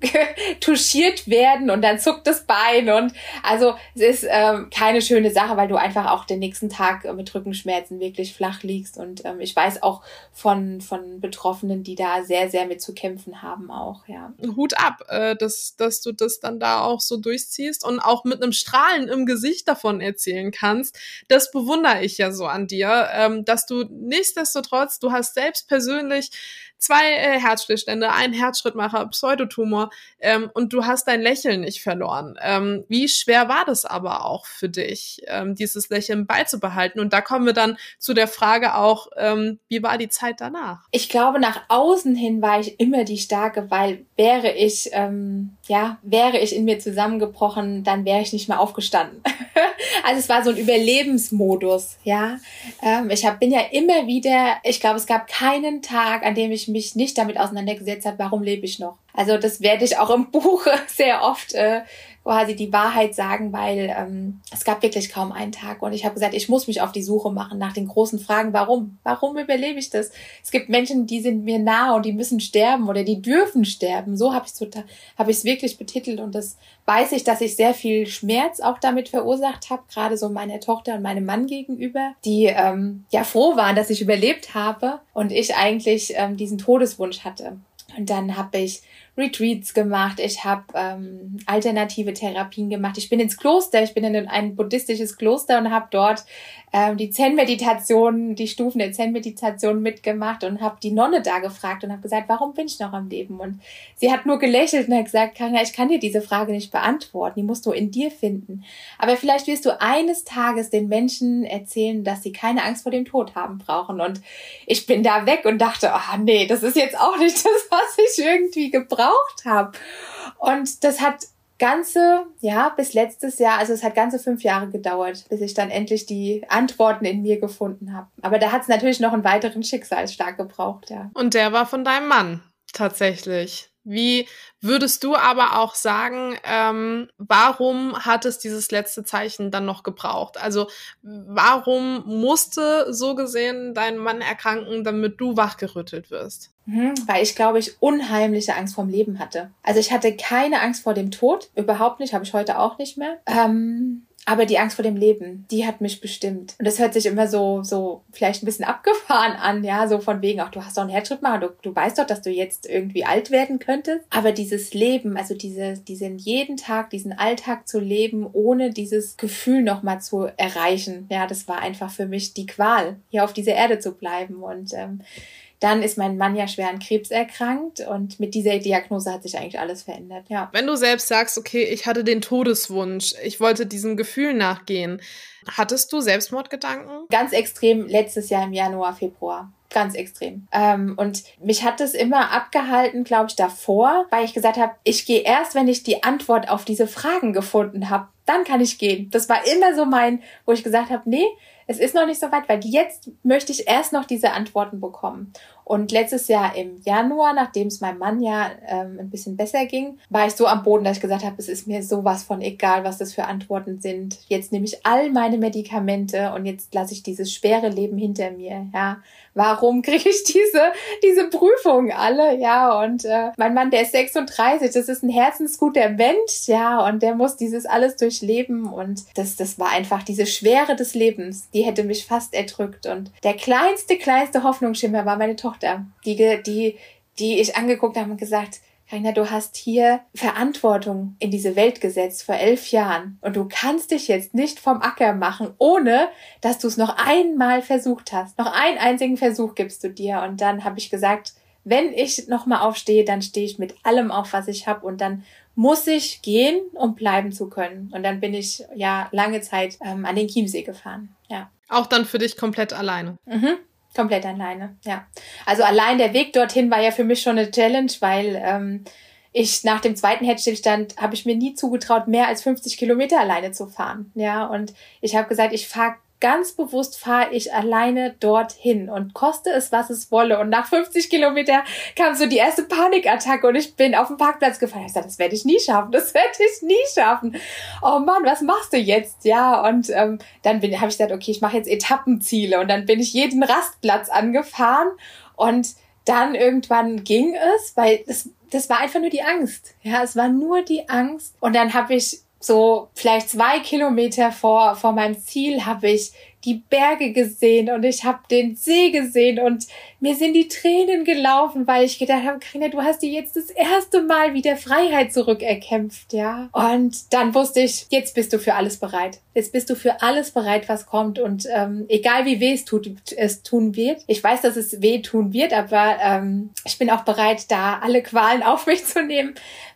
touchiert werden und dann zuckt das Bein und also es ist ähm, keine schöne Sache, weil du einfach auch den nächsten Tag mit Rückenschmerzen wirklich flach liegst und ähm, ich weiß auch von, von Betroffenen, die da sehr, sehr mit zu kämpfen haben auch, ja. Hut ab, äh, dass, dass du das dann da auch so durchziehst und auch mit einem Strahlen im Gesicht davon erzählen kannst. Das bewundere ich ja so an dir, ähm, dass du nichtsdestotrotz, du hast selbst persönlich zwei äh, Herzstillstände, ein Herzschrittmacher, Pseudotumor ähm, und du hast dein Lächeln nicht verloren. Ähm, wie schwer war das aber auch für dich, ähm, dieses Lächeln beizubehalten? Und da kommen wir dann zu der Frage auch, ähm, wie war die Zeit danach? Ich glaube, nach außen hin war ich immer die Starke, weil wäre ich, ähm, ja, wäre ich in mir zusammengebrochen, dann wäre ich nicht mehr aufgestanden. also es war so ein Überlebensmodus, ja. Ähm, ich hab, bin ja immer wieder, ich glaube, es gab keinen Tag, an dem ich mich nicht damit auseinandergesetzt habe, warum lebe ich noch. Also das werde ich auch im Buch sehr oft äh, quasi die Wahrheit sagen, weil ähm, es gab wirklich kaum einen Tag und ich habe gesagt, ich muss mich auf die Suche machen nach den großen Fragen, warum? Warum überlebe ich das? Es gibt Menschen, die sind mir nah und die müssen sterben oder die dürfen sterben. So habe ich es habe ich es wirklich betitelt und das weiß ich, dass ich sehr viel Schmerz auch damit verursacht habe, gerade so meiner Tochter und meinem Mann gegenüber, die ähm, ja froh waren, dass ich überlebt habe und ich eigentlich ähm, diesen Todeswunsch hatte. Und dann habe ich Retreats gemacht, ich habe ähm, alternative Therapien gemacht. Ich bin ins Kloster, ich bin in ein buddhistisches Kloster und habe dort ähm, die Zen-Meditation, die Stufen der Zen-Meditation mitgemacht und habe die Nonne da gefragt und habe gesagt, warum bin ich noch am Leben? Und sie hat nur gelächelt und hat gesagt, Kanga, ich kann dir diese Frage nicht beantworten, die musst du in dir finden. Aber vielleicht wirst du eines Tages den Menschen erzählen, dass sie keine Angst vor dem Tod haben brauchen. Und ich bin da weg und dachte, ah oh, nee, das ist jetzt auch nicht das, was ich irgendwie gebraucht habe. Und das hat ganze, ja, bis letztes Jahr, also es hat ganze fünf Jahre gedauert, bis ich dann endlich die Antworten in mir gefunden habe. Aber da hat es natürlich noch einen weiteren Schicksalsschlag gebraucht, ja. Und der war von deinem Mann, tatsächlich. Wie würdest du aber auch sagen, ähm, warum hat es dieses letzte Zeichen dann noch gebraucht? Also warum musste so gesehen dein Mann erkranken, damit du wachgerüttelt wirst? Mhm, weil ich glaube ich unheimliche Angst vorm Leben hatte. Also ich hatte keine Angst vor dem Tod, überhaupt nicht, habe ich heute auch nicht mehr. Ähm, aber die Angst vor dem Leben, die hat mich bestimmt. Und das hört sich immer so, so vielleicht ein bisschen abgefahren an, ja, so von wegen, ach, du hast doch einen Herzschrittmacher, du, du weißt doch, dass du jetzt irgendwie alt werden könntest. Aber dieses Leben, also diese, diesen jeden Tag, diesen Alltag zu leben, ohne dieses Gefühl nochmal zu erreichen, ja, das war einfach für mich die Qual, hier auf dieser Erde zu bleiben. Und ähm, dann ist mein Mann ja schwer an Krebs erkrankt und mit dieser Diagnose hat sich eigentlich alles verändert, ja. Wenn du selbst sagst, okay, ich hatte den Todeswunsch, ich wollte diesem Gefühl nachgehen, hattest du Selbstmordgedanken? Ganz extrem letztes Jahr im Januar, Februar ganz extrem. Ähm, und mich hat das immer abgehalten, glaube ich, davor, weil ich gesagt habe, ich gehe erst, wenn ich die Antwort auf diese Fragen gefunden habe, dann kann ich gehen. Das war immer so mein, wo ich gesagt habe, nee, es ist noch nicht so weit, weil jetzt möchte ich erst noch diese Antworten bekommen. Und letztes Jahr im Januar, nachdem es meinem Mann ja ähm, ein bisschen besser ging, war ich so am Boden, dass ich gesagt habe, es ist mir sowas von egal, was das für Antworten sind. Jetzt nehme ich all meine Medikamente und jetzt lasse ich dieses schwere Leben hinter mir. Ja, warum kriege ich diese diese Prüfungen alle? Ja, und äh, mein Mann, der ist 36, das ist ein herzensguter Mensch, ja, und der muss dieses alles durchleben und das das war einfach diese Schwere des Lebens, die hätte mich fast erdrückt und der kleinste kleinste Hoffnungsschimmer war meine Tochter Tochter, die, die, die ich angeguckt habe und gesagt, Karina, du hast hier Verantwortung in diese Welt gesetzt vor elf Jahren und du kannst dich jetzt nicht vom Acker machen, ohne dass du es noch einmal versucht hast. Noch einen einzigen Versuch gibst du dir. Und dann habe ich gesagt, wenn ich nochmal aufstehe, dann stehe ich mit allem auf, was ich habe und dann muss ich gehen, um bleiben zu können. Und dann bin ich ja lange Zeit ähm, an den Chiemsee gefahren. Ja. Auch dann für dich komplett alleine. Mhm. Komplett alleine, ja. Also allein der Weg dorthin war ja für mich schon eine Challenge, weil ähm, ich nach dem zweiten Herzstillstand habe ich mir nie zugetraut, mehr als 50 Kilometer alleine zu fahren. Ja, und ich habe gesagt, ich fahre ganz bewusst fahre ich alleine dorthin und koste es, was es wolle. Und nach 50 Kilometer kam so die erste Panikattacke und ich bin auf dem Parkplatz gefallen. Ich sagte, das werde ich nie schaffen, das werde ich nie schaffen. Oh Mann, was machst du jetzt? Ja, und ähm, dann habe ich gesagt, okay, ich mache jetzt Etappenziele und dann bin ich jeden Rastplatz angefahren und dann irgendwann ging es, weil das, das war einfach nur die Angst. Ja, es war nur die Angst. Und dann habe ich so vielleicht zwei Kilometer vor, vor meinem Ziel habe ich die Berge gesehen und ich habe den See gesehen und mir sind die Tränen gelaufen, weil ich gedacht habe, Karina, du hast dir jetzt das erste Mal wieder Freiheit zurückerkämpft, ja. Und dann wusste ich, jetzt bist du für alles bereit. Jetzt bist du für alles bereit, was kommt und ähm, egal wie weh es tut, es tun wird. Ich weiß, dass es weh tun wird, aber ähm, ich bin auch bereit, da alle Qualen auf mich zu nehmen,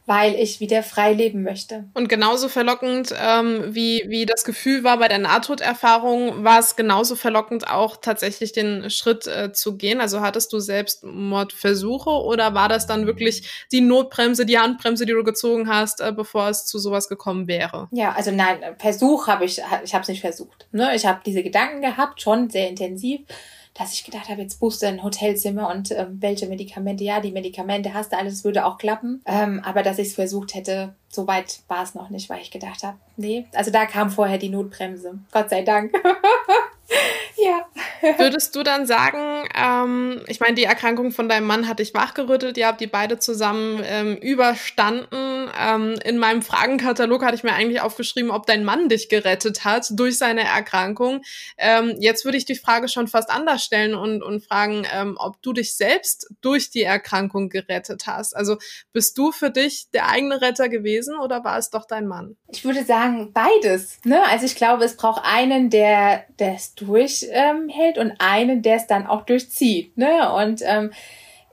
weil ich wieder frei leben möchte. Und genauso verlockend, ähm, wie, wie das Gefühl war bei der Nahtoderfahrung, war es genauso verlockend auch tatsächlich den Schritt äh, zu gehen. Also hattest du selbst Mordversuche oder war das dann wirklich die Notbremse, die Handbremse, die du gezogen hast, äh, bevor es zu sowas gekommen wäre? Ja, also nein, Versuch habe ich, ich habe es nicht versucht. Ne? Ich habe diese Gedanken gehabt, schon sehr intensiv dass ich gedacht habe, jetzt buchst du ein Hotelzimmer und ähm, welche Medikamente, ja, die Medikamente hast du, alles würde auch klappen. Ähm, aber dass ich es versucht hätte, so weit war es noch nicht, weil ich gedacht habe, nee, also da kam vorher die Notbremse. Gott sei Dank. ja. Würdest du dann sagen, ähm, ich meine, die Erkrankung von deinem Mann hat dich wachgerüttelt, ihr habt die beide zusammen ähm, überstanden. Ähm, in meinem Fragenkatalog hatte ich mir eigentlich aufgeschrieben, ob dein Mann dich gerettet hat durch seine Erkrankung. Ähm, jetzt würde ich die Frage schon fast anders stellen und, und fragen, ähm, ob du dich selbst durch die Erkrankung gerettet hast. Also bist du für dich der eigene Retter gewesen oder war es doch dein Mann? Ich würde sagen, beides. Ne? Also ich glaube, es braucht einen, der es durchhält ähm, und einen, der es dann auch durchzieht. Ne? Und ähm,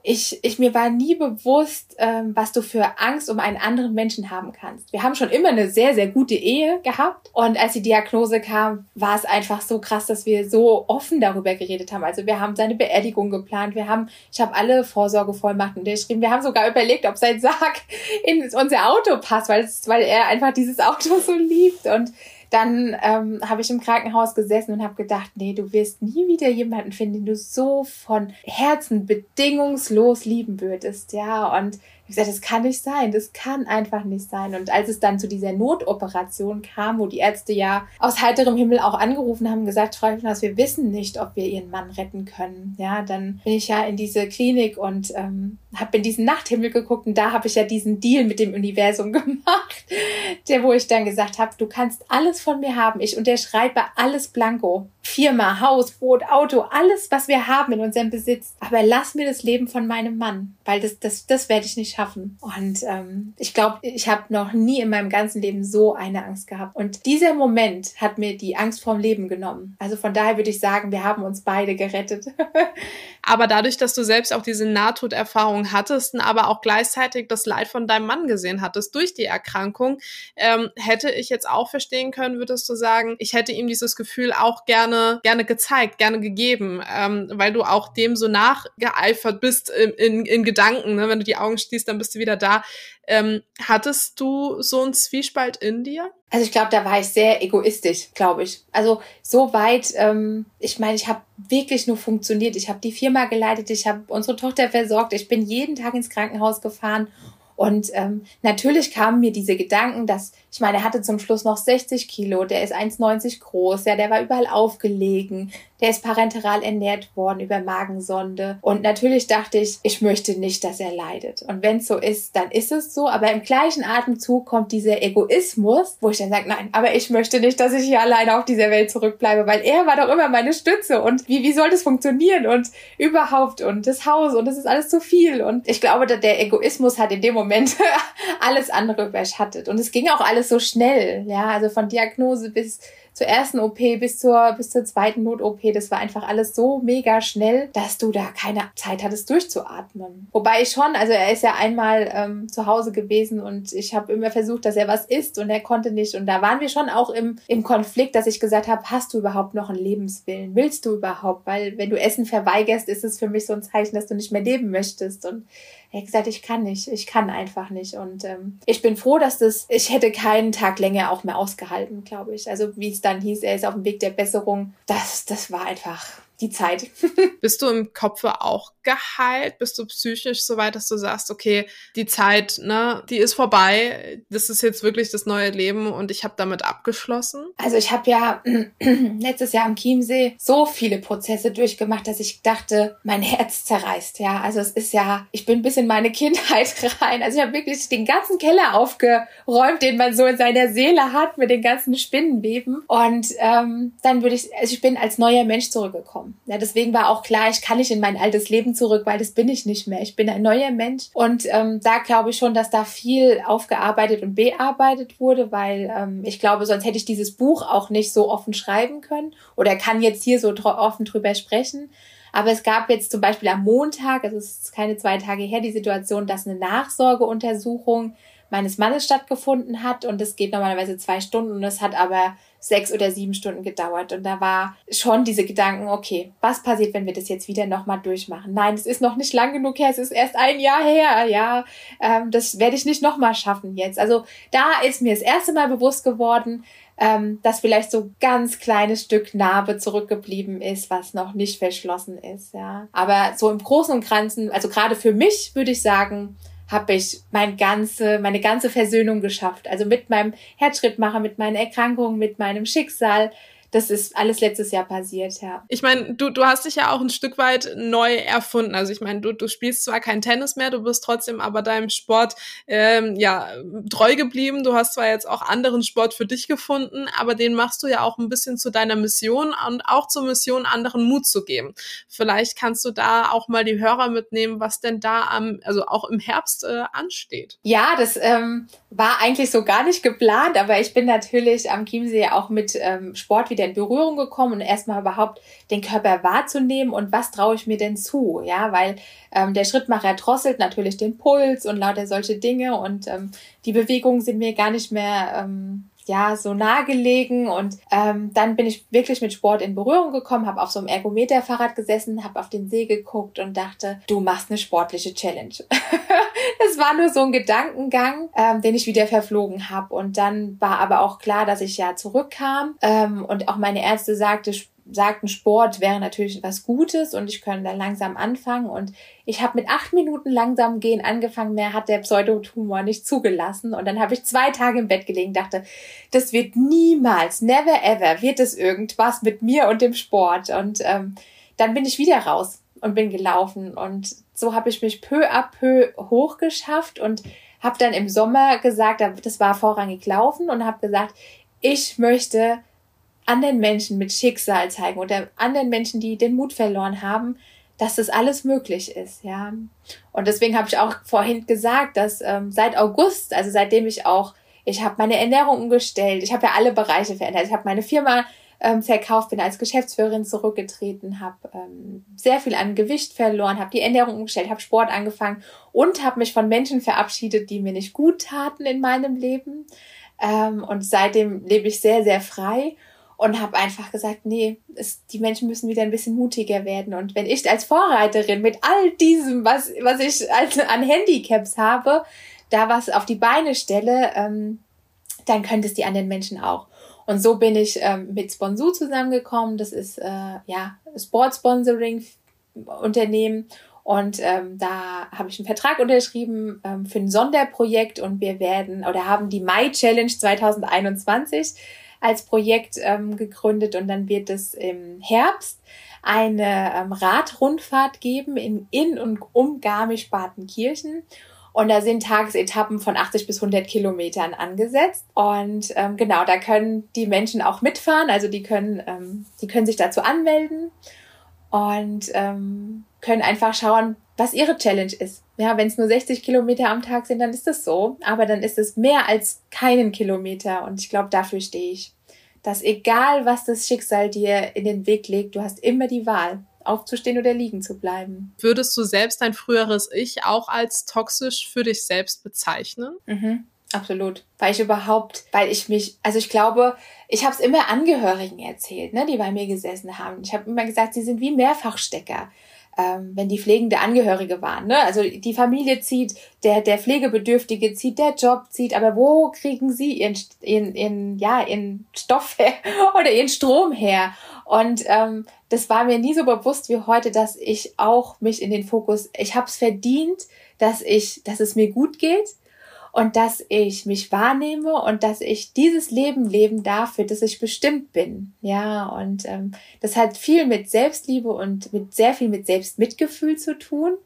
ich, ich mir war nie bewusst, ähm, was du für Angst um einen anderen Menschen haben kannst. Wir haben schon immer eine sehr, sehr gute Ehe gehabt. Und als die Diagnose kam, war es einfach so krass, dass wir so offen darüber geredet haben. Also wir haben seine Beerdigung geplant. Wir haben, ich habe alle Vorsorgevollmachten geschrieben. Wir haben sogar überlegt, ob sein Sarg in unser Auto passt, weil, es, weil er einfach dieses Auto so liebt. Und dann ähm, habe ich im Krankenhaus gesessen und habe gedacht, nee, du wirst nie wieder jemanden finden, den du so von Herzen bedingungslos lieben würdest, ja. Und ich gesagt, das kann nicht sein, das kann einfach nicht sein. Und als es dann zu dieser Notoperation kam, wo die Ärzte ja aus heiterem Himmel auch angerufen haben, gesagt, Frau Hübners, wir wissen nicht, ob wir Ihren Mann retten können. Ja, dann bin ich ja in diese Klinik und ähm, habe in diesen Nachthimmel geguckt und da habe ich ja diesen Deal mit dem Universum gemacht, der wo ich dann gesagt habe, du kannst alles von mir haben, ich unterschreibe alles blanko. Firma, Haus, Boot, Auto, alles, was wir haben in unserem Besitz. Aber lass mir das Leben von meinem Mann, weil das, das, das werde ich nicht schaffen. Und ähm, ich glaube, ich habe noch nie in meinem ganzen Leben so eine Angst gehabt. Und dieser Moment hat mir die Angst vorm Leben genommen. Also von daher würde ich sagen, wir haben uns beide gerettet. aber dadurch, dass du selbst auch diese Nahtoderfahrung hattest, aber auch gleichzeitig das Leid von deinem Mann gesehen hattest durch die Erkrankung, ähm, hätte ich jetzt auch verstehen können, würdest du sagen, ich hätte ihm dieses Gefühl auch gerne, gerne gezeigt, gerne gegeben, ähm, weil du auch dem so nachgeeifert bist in, in, in Gedanken. Ne? Wenn du die Augen schließt, dann bist du wieder da. Ähm, hattest du so einen Zwiespalt in dir? Also ich glaube, da war ich sehr egoistisch, glaube ich. Also so weit, ähm, ich meine, ich habe wirklich nur funktioniert. Ich habe die Firma geleitet, ich habe unsere Tochter versorgt, ich bin jeden Tag ins Krankenhaus gefahren und ähm, natürlich kamen mir diese Gedanken, dass, ich meine, er hatte zum Schluss noch 60 Kilo, der ist 1,90 groß, ja, der war überall aufgelegen, der ist parenteral ernährt worden über Magensonde. Und natürlich dachte ich, ich möchte nicht, dass er leidet. Und wenn es so ist, dann ist es so. Aber im gleichen Atemzug kommt dieser Egoismus, wo ich dann sage, nein, aber ich möchte nicht, dass ich hier alleine auf dieser Welt zurückbleibe, weil er war doch immer meine Stütze. Und wie, wie soll das funktionieren? Und überhaupt und das Haus und das ist alles zu viel. Und ich glaube, der Egoismus hat in dem Moment alles andere überschattet. Und es ging auch alles so schnell. Ja, also von Diagnose bis zur ersten OP bis zur, bis zur zweiten Not-OP, das war einfach alles so mega schnell, dass du da keine Zeit hattest durchzuatmen. Wobei ich schon, also er ist ja einmal ähm, zu Hause gewesen und ich habe immer versucht, dass er was isst und er konnte nicht. Und da waren wir schon auch im, im Konflikt, dass ich gesagt habe, hast du überhaupt noch einen Lebenswillen? Willst du überhaupt? Weil wenn du Essen verweigerst, ist es für mich so ein Zeichen, dass du nicht mehr leben möchtest. Und er hat gesagt, ich kann nicht, ich kann einfach nicht. Und ähm, ich bin froh, dass das, ich hätte keinen Tag länger auch mehr ausgehalten, glaube ich. Also wie es dann hieß, er ist auf dem Weg der Besserung. Das, das war einfach die Zeit. Bist du im Kopfe auch geheilt? Bist du psychisch so weit, dass du sagst, okay, die Zeit, ne, die ist vorbei. Das ist jetzt wirklich das neue Leben und ich habe damit abgeschlossen? Also ich habe ja letztes Jahr am Chiemsee so viele Prozesse durchgemacht, dass ich dachte, mein Herz zerreißt. Ja, also es ist ja, ich bin bis in meine Kindheit rein. Also ich habe wirklich den ganzen Keller aufgeräumt, den man so in seiner Seele hat mit den ganzen Spinnenweben. Und ähm, dann würde ich, also ich bin als neuer Mensch zurückgekommen Ja, deswegen war auch klar, ich kann nicht in mein altes Leben zurück, weil das bin ich nicht mehr. Ich bin ein neuer Mensch. Und ähm, da glaube ich schon, dass da viel aufgearbeitet und bearbeitet wurde, weil ähm, ich glaube, sonst hätte ich dieses Buch auch nicht so offen schreiben können oder kann jetzt hier so offen drüber sprechen. Aber es gab jetzt zum Beispiel am Montag, also es ist keine zwei Tage her, die Situation, dass eine Nachsorgeuntersuchung meines Mannes stattgefunden hat und es geht normalerweise zwei Stunden und es hat aber sechs oder sieben Stunden gedauert. Und da war schon diese Gedanken, okay, was passiert, wenn wir das jetzt wieder nochmal durchmachen? Nein, es ist noch nicht lang genug her, es ist erst ein Jahr her, ja, ähm, das werde ich nicht nochmal schaffen jetzt. Also da ist mir das erste Mal bewusst geworden, ähm, dass vielleicht so ganz kleines Stück Narbe zurückgeblieben ist, was noch nicht verschlossen ist, ja. Aber so im Großen und Ganzen, also gerade für mich würde ich sagen, habe ich mein ganze, meine ganze Versöhnung geschafft. Also mit meinem Herzschrittmacher, mit meinen Erkrankungen, mit meinem Schicksal, das ist alles letztes Jahr passiert, ja. Ich meine, du, du hast dich ja auch ein Stück weit neu erfunden. Also ich meine, du, du spielst zwar kein Tennis mehr, du bist trotzdem aber deinem Sport ähm, ja treu geblieben. Du hast zwar jetzt auch anderen Sport für dich gefunden, aber den machst du ja auch ein bisschen zu deiner Mission und auch zur Mission, anderen Mut zu geben. Vielleicht kannst du da auch mal die Hörer mitnehmen, was denn da am, also auch im Herbst äh, ansteht. Ja, das ähm, war eigentlich so gar nicht geplant, aber ich bin natürlich am Chiemsee auch mit ähm, Sport wieder in Berührung gekommen und erstmal überhaupt den Körper wahrzunehmen und was traue ich mir denn zu, ja, weil ähm, der Schrittmacher drosselt natürlich den Puls und lauter solche Dinge und ähm, die Bewegungen sind mir gar nicht mehr ähm, ja so nahegelegen und ähm, dann bin ich wirklich mit Sport in Berührung gekommen, habe auf so einem Ergometerfahrrad gesessen, habe auf den See geguckt und dachte, du machst eine sportliche Challenge. das war nur so ein Gedankengang, ähm, den ich wieder verflogen habe und dann war aber auch klar, dass ich ja zurückkam ähm, und auch meine Ärzte sagte, sagten, Sport wäre natürlich was Gutes und ich könnte dann langsam anfangen. Und ich habe mit acht Minuten langsam gehen angefangen, mehr hat der Pseudotumor nicht zugelassen. Und dann habe ich zwei Tage im Bett gelegen, dachte, das wird niemals, never ever, wird es irgendwas mit mir und dem Sport. Und ähm, dann bin ich wieder raus und bin gelaufen. Und so habe ich mich peu à peu hochgeschafft und habe dann im Sommer gesagt, das war vorrangig laufen und habe gesagt, ich möchte anderen Menschen mit Schicksal zeigen oder anderen Menschen, die den Mut verloren haben, dass das alles möglich ist, ja. Und deswegen habe ich auch vorhin gesagt, dass ähm, seit August, also seitdem ich auch, ich habe meine Ernährung umgestellt, ich habe ja alle Bereiche verändert, ich habe meine Firma ähm, verkauft, bin als Geschäftsführerin zurückgetreten, habe ähm, sehr viel an Gewicht verloren, habe die Ernährung umgestellt, habe Sport angefangen und habe mich von Menschen verabschiedet, die mir nicht gut taten in meinem Leben. Ähm, und seitdem lebe ich sehr, sehr frei und habe einfach gesagt, nee, es, die Menschen müssen wieder ein bisschen mutiger werden. Und wenn ich als Vorreiterin mit all diesem, was, was ich als, an Handicaps habe, da was auf die Beine stelle, ähm, dann könnte es die anderen Menschen auch. Und so bin ich ähm, mit Sponsu zusammengekommen. Das ist äh, ja Sportsponsoring-Unternehmen. Und ähm, da habe ich einen Vertrag unterschrieben ähm, für ein Sonderprojekt und wir werden oder haben die Mai Challenge 2021 als Projekt ähm, gegründet und dann wird es im Herbst eine ähm, Radrundfahrt geben in, in und um Garmisch-Partenkirchen. Und da sind Tagesetappen von 80 bis 100 Kilometern angesetzt. Und ähm, genau, da können die Menschen auch mitfahren. Also die können, ähm, die können sich dazu anmelden und ähm, können einfach schauen, was ihre Challenge ist. Ja, wenn es nur 60 Kilometer am Tag sind, dann ist das so. Aber dann ist es mehr als keinen Kilometer. Und ich glaube, dafür stehe ich. Dass egal, was das Schicksal dir in den Weg legt, du hast immer die Wahl, aufzustehen oder liegen zu bleiben. Würdest du selbst dein früheres Ich auch als toxisch für dich selbst bezeichnen? Mhm. Absolut. Weil ich überhaupt, weil ich mich, also ich glaube, ich habe es immer Angehörigen erzählt, ne, die bei mir gesessen haben. Ich habe immer gesagt, sie sind wie Mehrfachstecker ähm, wenn die pflegende Angehörige waren. Ne? Also die Familie zieht, der, der Pflegebedürftige zieht, der Job zieht, aber wo kriegen sie ihren, ihren, ihren, ja, ihren Stoff her oder ihren Strom her? Und ähm, das war mir nie so bewusst wie heute, dass ich auch mich in den Fokus, ich habe es verdient, dass ich, dass es mir gut geht und dass ich mich wahrnehme und dass ich dieses Leben leben darf, für das ich bestimmt bin. Ja, und ähm, das hat viel mit Selbstliebe und mit sehr viel mit Selbstmitgefühl zu tun.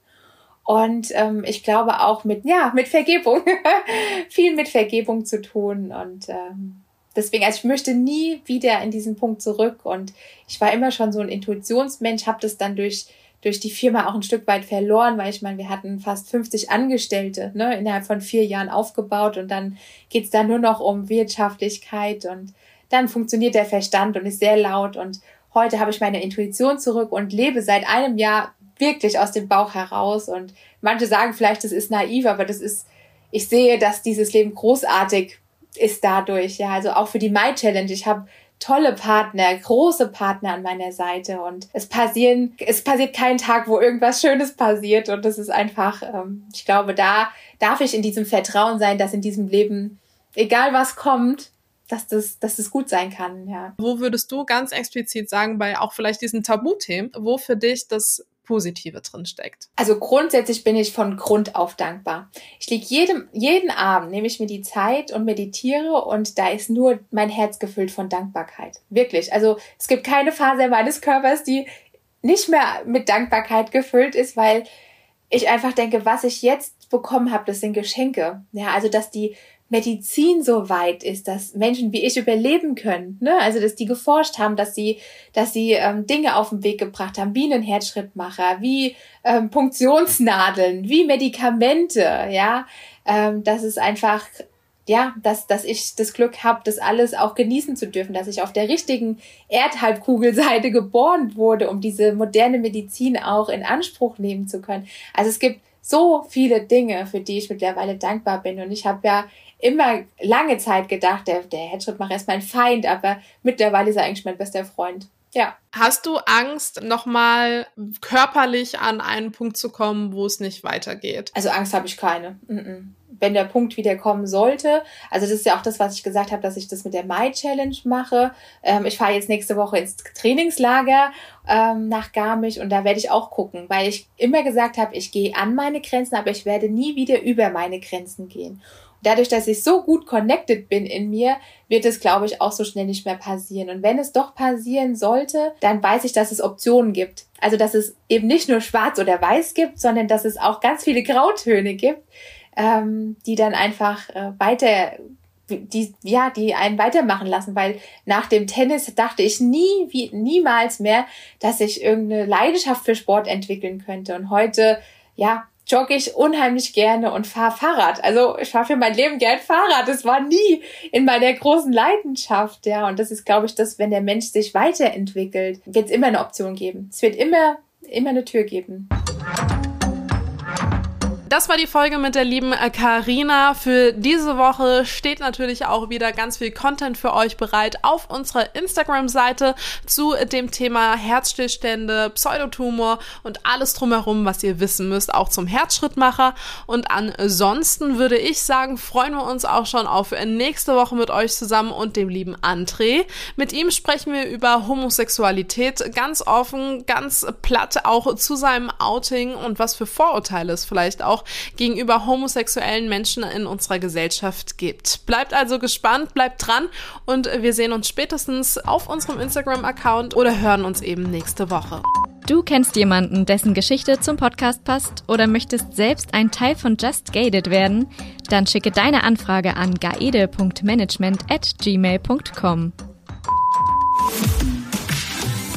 Und ähm, ich glaube auch mit, ja, mit Vergebung. viel mit Vergebung zu tun. Und ähm, deswegen, also ich möchte nie wieder in diesen Punkt zurück. Und ich war immer schon so ein Intuitionsmensch, habe das dann durch durch die Firma auch ein Stück weit verloren, weil ich meine, wir hatten fast 50 Angestellte ne, innerhalb von vier Jahren aufgebaut und dann geht's da nur noch um Wirtschaftlichkeit und dann funktioniert der Verstand und ist sehr laut und heute habe ich meine Intuition zurück und lebe seit einem Jahr wirklich aus dem Bauch heraus und manche sagen vielleicht, das ist naiv, aber das ist, ich sehe, dass dieses Leben großartig ist dadurch, ja, also auch für die My Challenge. Ich habe tolle Partner, große Partner an meiner Seite und es passieren, es passiert kein Tag, wo irgendwas Schönes passiert und das ist einfach, ähm, ich glaube, da darf ich in diesem Vertrauen sein, dass in diesem Leben, egal was kommt, dass das, dass das gut sein kann, ja. Wo würdest du ganz explizit sagen, bei auch vielleicht diesen Tabuthemen, wo für dich das Positive drin steckt. Also grundsätzlich bin ich von Grund auf dankbar. Ich liege jedem, jeden Abend, nehme ich mir die Zeit und meditiere und da ist nur mein Herz gefüllt von Dankbarkeit. Wirklich. Also es gibt keine Phase meines Körpers, die nicht mehr mit Dankbarkeit gefüllt ist, weil ich einfach denke, was ich jetzt bekommen habe, das sind Geschenke. Ja, also dass die Medizin so weit ist, dass Menschen wie ich überleben können. Ne? Also dass die geforscht haben, dass sie, dass sie ähm, Dinge auf den Weg gebracht haben, wie einen Herzschrittmacher, wie ähm, Punktionsnadeln, wie Medikamente, ja. Ähm, das ist einfach ja, dass, dass ich das Glück habe, das alles auch genießen zu dürfen, dass ich auf der richtigen Erdhalbkugelseite geboren wurde, um diese moderne Medizin auch in Anspruch nehmen zu können. Also es gibt so viele Dinge, für die ich mittlerweile dankbar bin. Und ich habe ja immer lange Zeit gedacht, der, der Headshotmacher ist mein Feind, aber mittlerweile ist er eigentlich mein bester Freund. Ja. Hast du Angst, nochmal körperlich an einen Punkt zu kommen, wo es nicht weitergeht? Also Angst habe ich keine. Wenn der Punkt wieder kommen sollte, also das ist ja auch das, was ich gesagt habe, dass ich das mit der My Challenge mache. Ähm, ich fahre jetzt nächste Woche ins Trainingslager ähm, nach Garmisch und da werde ich auch gucken, weil ich immer gesagt habe, ich gehe an meine Grenzen, aber ich werde nie wieder über meine Grenzen gehen dadurch, dass ich so gut connected bin in mir, wird es, glaube ich, auch so schnell nicht mehr passieren. Und wenn es doch passieren sollte, dann weiß ich, dass es Optionen gibt. Also, dass es eben nicht nur schwarz oder weiß gibt, sondern dass es auch ganz viele Grautöne gibt, ähm, die dann einfach äh, weiter die, ja, die einen weitermachen lassen, weil nach dem Tennis dachte ich nie, wie, niemals mehr, dass ich irgendeine Leidenschaft für Sport entwickeln könnte. Und heute, ja, jogge ich unheimlich gerne und fahre Fahrrad. Also ich fahre für mein Leben gern Fahrrad. Das war nie in meiner großen Leidenschaft, ja. Und das ist, glaube ich, das, wenn der Mensch sich weiterentwickelt, wird es immer eine Option geben. Es wird immer, immer eine Tür geben. Das war die Folge mit der lieben Karina. Für diese Woche steht natürlich auch wieder ganz viel Content für euch bereit auf unserer Instagram-Seite zu dem Thema Herzstillstände, Pseudotumor und alles drumherum, was ihr wissen müsst, auch zum Herzschrittmacher. Und ansonsten würde ich sagen, freuen wir uns auch schon auf nächste Woche mit euch zusammen und dem lieben André. Mit ihm sprechen wir über Homosexualität ganz offen, ganz platt auch zu seinem Outing und was für Vorurteile es vielleicht auch auch gegenüber homosexuellen Menschen in unserer Gesellschaft gibt. Bleibt also gespannt, bleibt dran und wir sehen uns spätestens auf unserem Instagram-Account oder hören uns eben nächste Woche. Du kennst jemanden, dessen Geschichte zum Podcast passt oder möchtest selbst ein Teil von Just Gated werden? Dann schicke deine Anfrage an gaede.management at gmail.com.